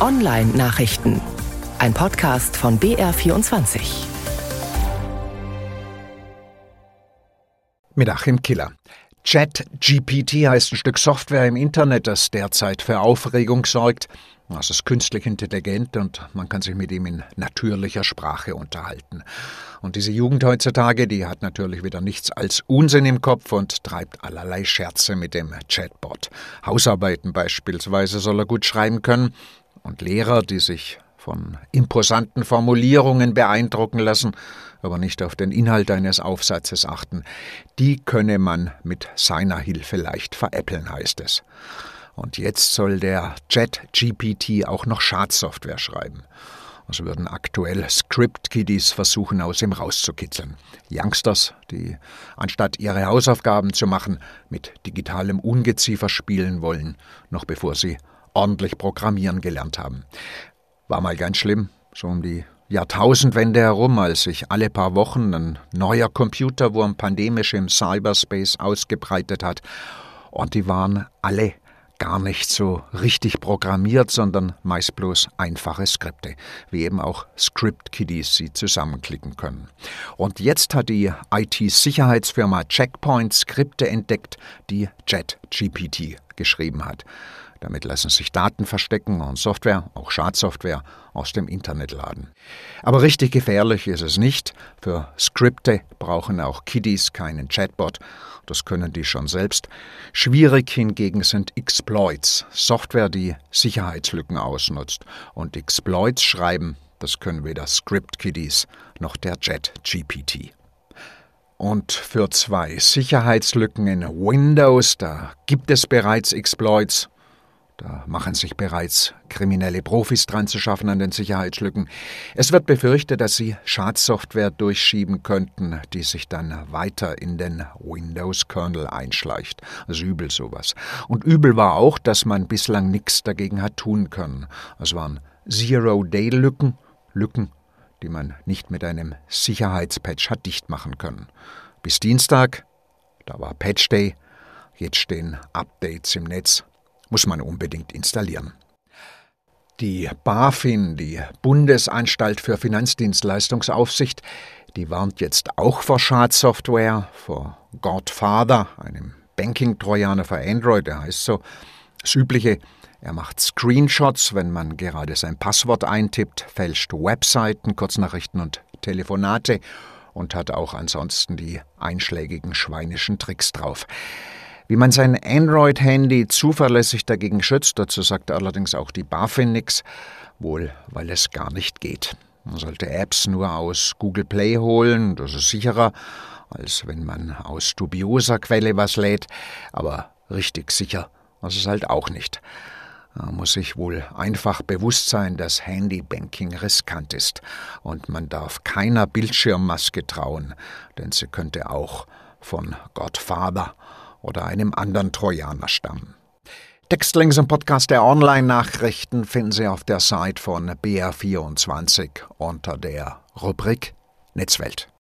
Online-Nachrichten. Ein Podcast von BR24. Mit Achim Killer. ChatGPT heißt ein Stück Software im Internet, das derzeit für Aufregung sorgt. Es ist künstlich intelligent und man kann sich mit ihm in natürlicher Sprache unterhalten. Und diese Jugend heutzutage, die hat natürlich wieder nichts als Unsinn im Kopf und treibt allerlei Scherze mit dem Chatbot. Hausarbeiten beispielsweise soll er gut schreiben können. Und Lehrer, die sich von imposanten Formulierungen beeindrucken lassen, aber nicht auf den Inhalt eines Aufsatzes achten, die könne man mit seiner Hilfe leicht veräppeln, heißt es. Und jetzt soll der Chat-GPT auch noch Schadsoftware schreiben. Also würden aktuell Script-Kiddies versuchen, aus ihm rauszukitzeln. Youngsters, die anstatt ihre Hausaufgaben zu machen, mit digitalem Ungeziefer spielen wollen, noch bevor sie ordentlich programmieren gelernt haben. War mal ganz schlimm, so um die Jahrtausendwende herum, als sich alle paar Wochen ein neuer Computerwurm pandemisch im Cyberspace ausgebreitet hat. Und die waren alle gar nicht so richtig programmiert, sondern meist bloß einfache Skripte, wie eben auch Script-Kiddies sie zusammenklicken können. Und jetzt hat die IT-Sicherheitsfirma Checkpoint Skripte entdeckt, die JetGPT geschrieben hat. Damit lassen sich Daten verstecken und Software, auch Schadsoftware, aus dem Internet laden. Aber richtig gefährlich ist es nicht. Für Skripte brauchen auch Kiddies keinen Chatbot. Das können die schon selbst. Schwierig hingegen sind Exploits, Software, die Sicherheitslücken ausnutzt. Und Exploits schreiben, das können weder Script-Kiddies noch der Chat-GPT. Und für zwei Sicherheitslücken in Windows, da gibt es bereits Exploits. Da machen sich bereits kriminelle Profis dran zu schaffen an den Sicherheitslücken. Es wird befürchtet, dass sie Schadsoftware durchschieben könnten, die sich dann weiter in den Windows-Kernel einschleicht. Also übel sowas. Und übel war auch, dass man bislang nichts dagegen hat tun können. Es waren Zero-Day-Lücken, Lücken, die man nicht mit einem Sicherheitspatch hat dicht machen können. Bis Dienstag, da war Patch Day, jetzt stehen Updates im Netz muss man unbedingt installieren. Die BaFin, die Bundesanstalt für Finanzdienstleistungsaufsicht, die warnt jetzt auch vor Schadsoftware, vor Godfather, einem Banking-Trojaner für Android, der heißt so. Das Übliche, er macht Screenshots, wenn man gerade sein Passwort eintippt, fälscht Webseiten, Kurznachrichten und Telefonate und hat auch ansonsten die einschlägigen schweinischen Tricks drauf. Wie man sein Android-Handy zuverlässig dagegen schützt, dazu sagt allerdings auch die BaFin nichts, wohl weil es gar nicht geht. Man sollte Apps nur aus Google Play holen, das ist sicherer, als wenn man aus dubioser Quelle was lädt, aber richtig sicher ist es halt auch nicht. Man muss sich wohl einfach bewusst sein, dass Handybanking riskant ist und man darf keiner Bildschirmmaske trauen, denn sie könnte auch von Godfather oder einem anderen Trojaner stammen. Textlinks im Podcast der Online-Nachrichten finden Sie auf der Seite von BR24 unter der Rubrik Netzwelt.